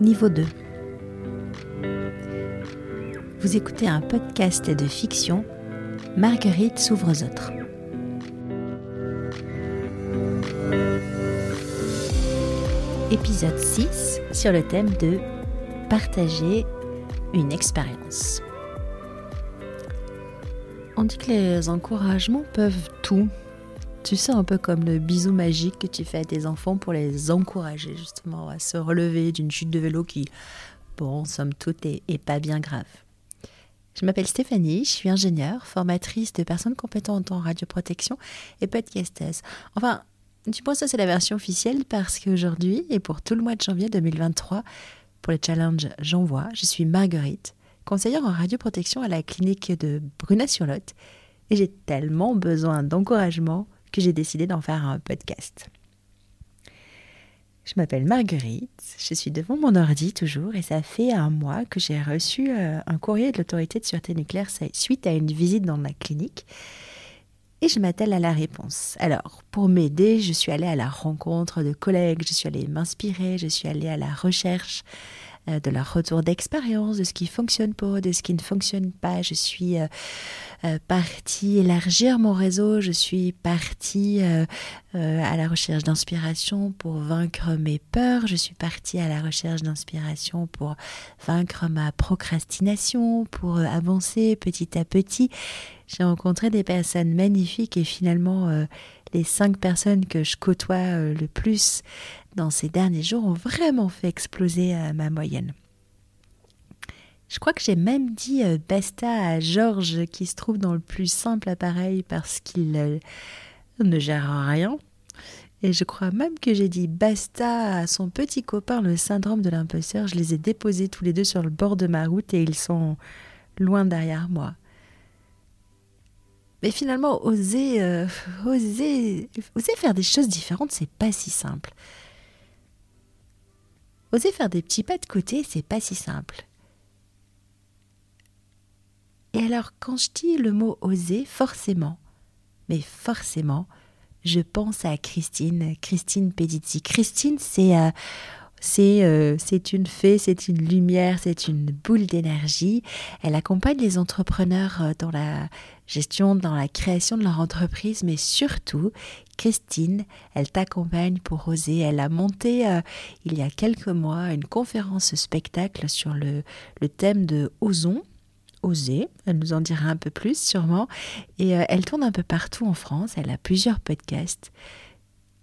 niveau 2. Vous écoutez un podcast de fiction, Marguerite s'ouvre aux autres. Épisode 6 sur le thème de partager une expérience. On dit que les encouragements peuvent tout. Tu sais, un peu comme le bisou magique que tu fais à tes enfants pour les encourager justement à se relever d'une chute de vélo qui, bon, somme toute, est, pas bien grave. Je m'appelle Stéphanie, je suis ingénieure, formatrice de personnes compétentes en radioprotection et podcasteuse. Enfin, du moins ça c'est la version officielle parce qu'aujourd'hui et pour tout le mois de janvier 2023, pour le challenge J'envoie, je suis Marguerite, conseillère en radioprotection à la clinique de Bruna-sur-Lot et j'ai tellement besoin d'encouragement j'ai décidé d'en faire un podcast. Je m'appelle Marguerite, je suis devant mon ordi toujours et ça fait un mois que j'ai reçu euh, un courrier de l'autorité de sûreté nucléaire suite à une visite dans ma clinique et je m'attelle à la réponse. Alors, pour m'aider, je suis allée à la rencontre de collègues, je suis allée m'inspirer, je suis allée à la recherche de leur retour d'expérience, de ce qui fonctionne pour eux, de ce qui ne fonctionne pas. Je suis euh, euh, partie élargir mon réseau, je suis partie à la recherche d'inspiration pour vaincre mes peurs, je suis partie à la recherche d'inspiration pour vaincre ma procrastination, pour avancer petit à petit. J'ai rencontré des personnes magnifiques et finalement les cinq personnes que je côtoie le plus dans ces derniers jours ont vraiment fait exploser euh, ma moyenne. Je crois que j'ai même dit euh, basta à Georges qui se trouve dans le plus simple appareil parce qu'il euh, ne gère rien. Et je crois même que j'ai dit basta à son petit copain, le syndrome de l'imposteur. Je les ai déposés tous les deux sur le bord de ma route et ils sont loin derrière moi. Mais finalement, oser, oser, oser faire des choses différentes, c'est pas si simple. Oser faire des petits pas de côté, c'est pas si simple. Et alors, quand je dis le mot oser, forcément, mais forcément, je pense à Christine, Christine Pedizzi. Christine, c'est euh, euh, c'est une fée, c'est une lumière, c'est une boule d'énergie. Elle accompagne les entrepreneurs euh, dans la gestion, dans la création de leur entreprise, mais surtout, Christine, elle t'accompagne pour oser. Elle a monté euh, il y a quelques mois une conférence spectacle sur le, thème de Osons. Oser, elle nous en dira un peu plus sûrement, et elle tourne un peu partout en France, elle a plusieurs podcasts.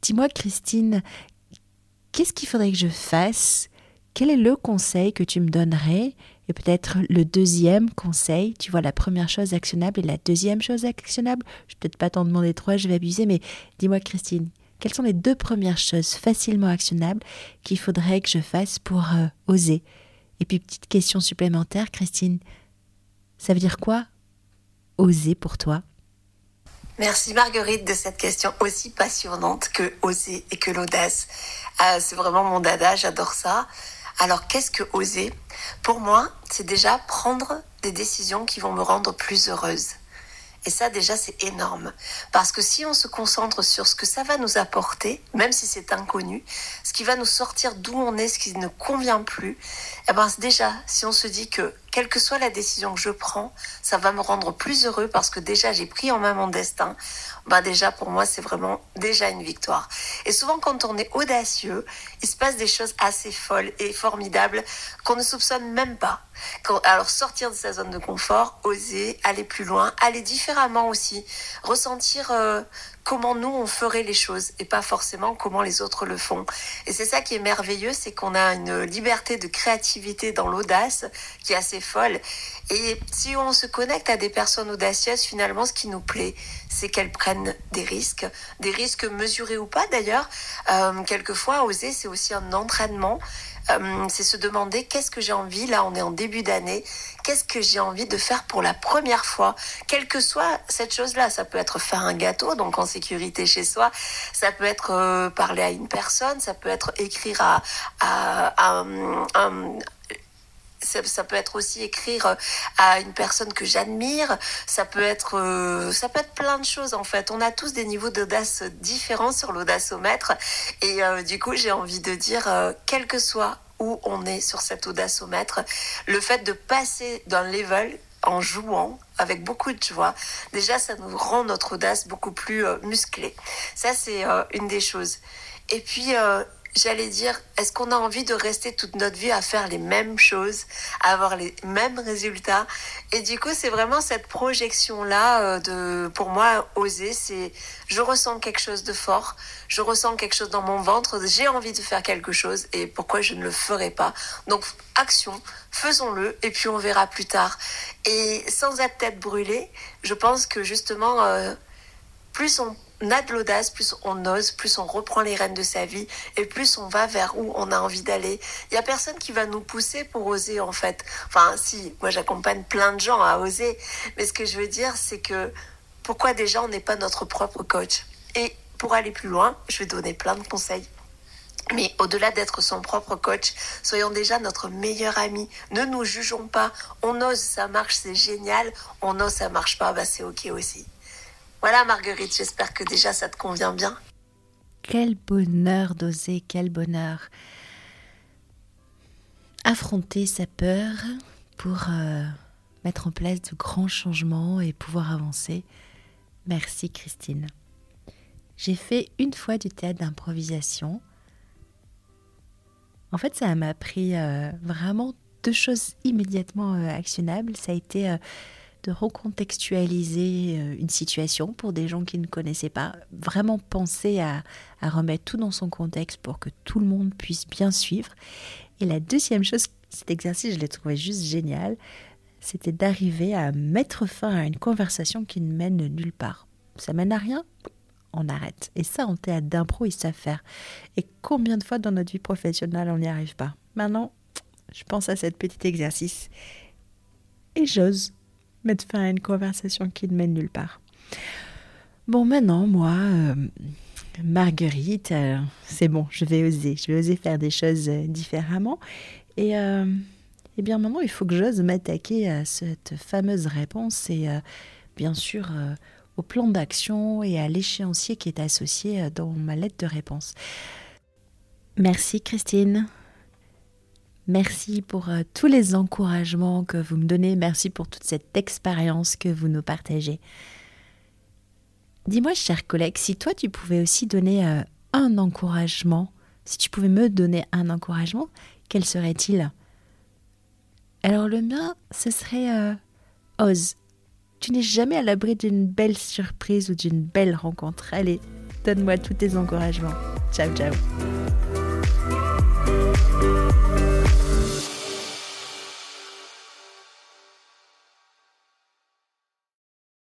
Dis-moi Christine, qu'est-ce qu'il faudrait que je fasse? Quel est le conseil que tu me donnerais? Et peut-être le deuxième conseil, tu vois, la première chose actionnable et la deuxième chose actionnable. Je vais peut-être pas t'en demander trois, je vais abuser, mais dis-moi, Christine, quelles sont les deux premières choses facilement actionnables qu'il faudrait que je fasse pour euh, oser? Et puis, petite question supplémentaire, Christine, ça veut dire quoi oser pour toi? Merci Marguerite de cette question aussi passionnante que oser et que l'audace. Euh, c'est vraiment mon dada, j'adore ça. Alors qu'est-ce que oser? Pour moi, c'est déjà prendre des décisions qui vont me rendre plus heureuse. Et ça, déjà, c'est énorme. Parce que si on se concentre sur ce que ça va nous apporter, même si c'est inconnu, ce qui va nous sortir d'où on est, ce qui ne convient plus, eh ben, déjà, si on se dit que quelle que soit la décision que je prends, ça va me rendre plus heureux parce que déjà j'ai pris en main mon destin. Ben déjà pour moi c'est vraiment déjà une victoire. Et souvent quand on est audacieux, il se passe des choses assez folles et formidables qu'on ne soupçonne même pas. alors sortir de sa zone de confort, oser, aller plus loin, aller différemment aussi, ressentir euh, comment nous on ferait les choses et pas forcément comment les autres le font. Et c'est ça qui est merveilleux, c'est qu'on a une liberté de créativité dans l'audace qui est assez folle. Et si on se connecte à des personnes audacieuses, finalement, ce qui nous plaît, c'est qu'elles prennent des risques, des risques mesurés ou pas d'ailleurs. Euh, quelquefois, oser, c'est aussi un entraînement. Euh, c'est se demander qu'est-ce que j'ai envie, là on est en début d'année, qu'est-ce que j'ai envie de faire pour la première fois, quelle que soit cette chose-là. Ça peut être faire un gâteau, donc en sécurité chez soi, ça peut être euh, parler à une personne, ça peut être écrire à, à, un ça, peut être aussi écrire euh, à une personne que j'admire. Ça peut être, euh, ça peut être plein de choses en fait. On a tous des niveaux d'audace différents sur l'audacomètre. Et euh, du coup, j'ai envie de dire, quel que soit où on est sur cet audacomètre. Le fait de passer d'un level en jouant avec beaucoup de joie, déjà ça nous rend notre audace beaucoup plus musclée. Ça c'est une des choses. Et puis j'allais dire, est-ce qu'on a envie de rester toute notre vie à faire les mêmes choses, à avoir les mêmes résultats? Et du coup, c'est vraiment cette projection-là euh, de, pour moi, oser, c'est je ressens quelque chose de fort, je ressens quelque chose dans mon ventre, j'ai envie de faire quelque chose et pourquoi je ne le ferai pas? Donc, action, faisons-le et puis on verra plus tard. Et sans être tête brûlée, je pense que justement, euh, plus on on a de l'audace, plus on ose, plus on reprend les rênes de sa vie et plus on va vers où on a envie d'aller. Il y a personne qui va nous pousser pour oser en fait. Enfin, si, moi j'accompagne plein de gens à oser, mais ce que je veux dire, c'est que pourquoi déjà on n'est pas notre propre coach? Et pour aller plus loin, je vais donner plein de conseils. Mais au-delà d'être son propre coach, soyons déjà notre meilleur ami. Ne nous jugeons pas. On ose, ça marche, c'est génial. On ose, ça marche pas, bah c'est ok aussi. Voilà Marguerite, j'espère que déjà ça te convient bien. Quel bonheur d'oser, quel bonheur. Affronter sa peur pour euh, mettre en place de grands changements et pouvoir avancer. Merci Christine. J'ai fait une fois du théâtre d'improvisation. En fait, ça m'a appris euh, vraiment deux choses immédiatement euh, actionnables. Ça a été de recontextualiser euh, une situation pour des gens qui ne connaissaient pas, vraiment penser à, remettre tout dans son contexte pour que tout le monde puisse bien suivre. Et la deuxième chose, cet exercice, je l'ai trouvé juste génial, c'était d'arriver à mettre fin à une conversation qui ne mène nulle part. Ça mène à rien, on arrête. Et ça, en théâtre d'impro, ils savent faire. Et combien de fois dans notre vie professionnelle, on n'y arrive pas? Maintenant, je pense à cet petit exercice et j'ose mettre fin à une conversation qui ne mène nulle part. Bon, maintenant, moi, euh, Marguerite, euh, c'est bon, je vais oser. Je vais oser faire des choses euh, différemment. Et, et bien maintenant, il faut que j'ose m'attaquer à cette fameuse réponse et bien sûr au plan d'action et à l'échéancier qui est associé dans ma lettre de réponse. Merci Christine. Merci pour euh, tous les encouragements que vous me donnez. Merci pour toute cette expérience que vous nous partagez. Dis-moi, cher collègue, si toi tu pouvais aussi donner euh, un encouragement, si tu pouvais me donner un encouragement, quel serait-il? Alors le mien, ce serait euh, ose. Tu n'es jamais à l'abri d'une belle surprise ou d'une belle rencontre. Allez, donne-moi tous tes encouragements. Ciao, ciao.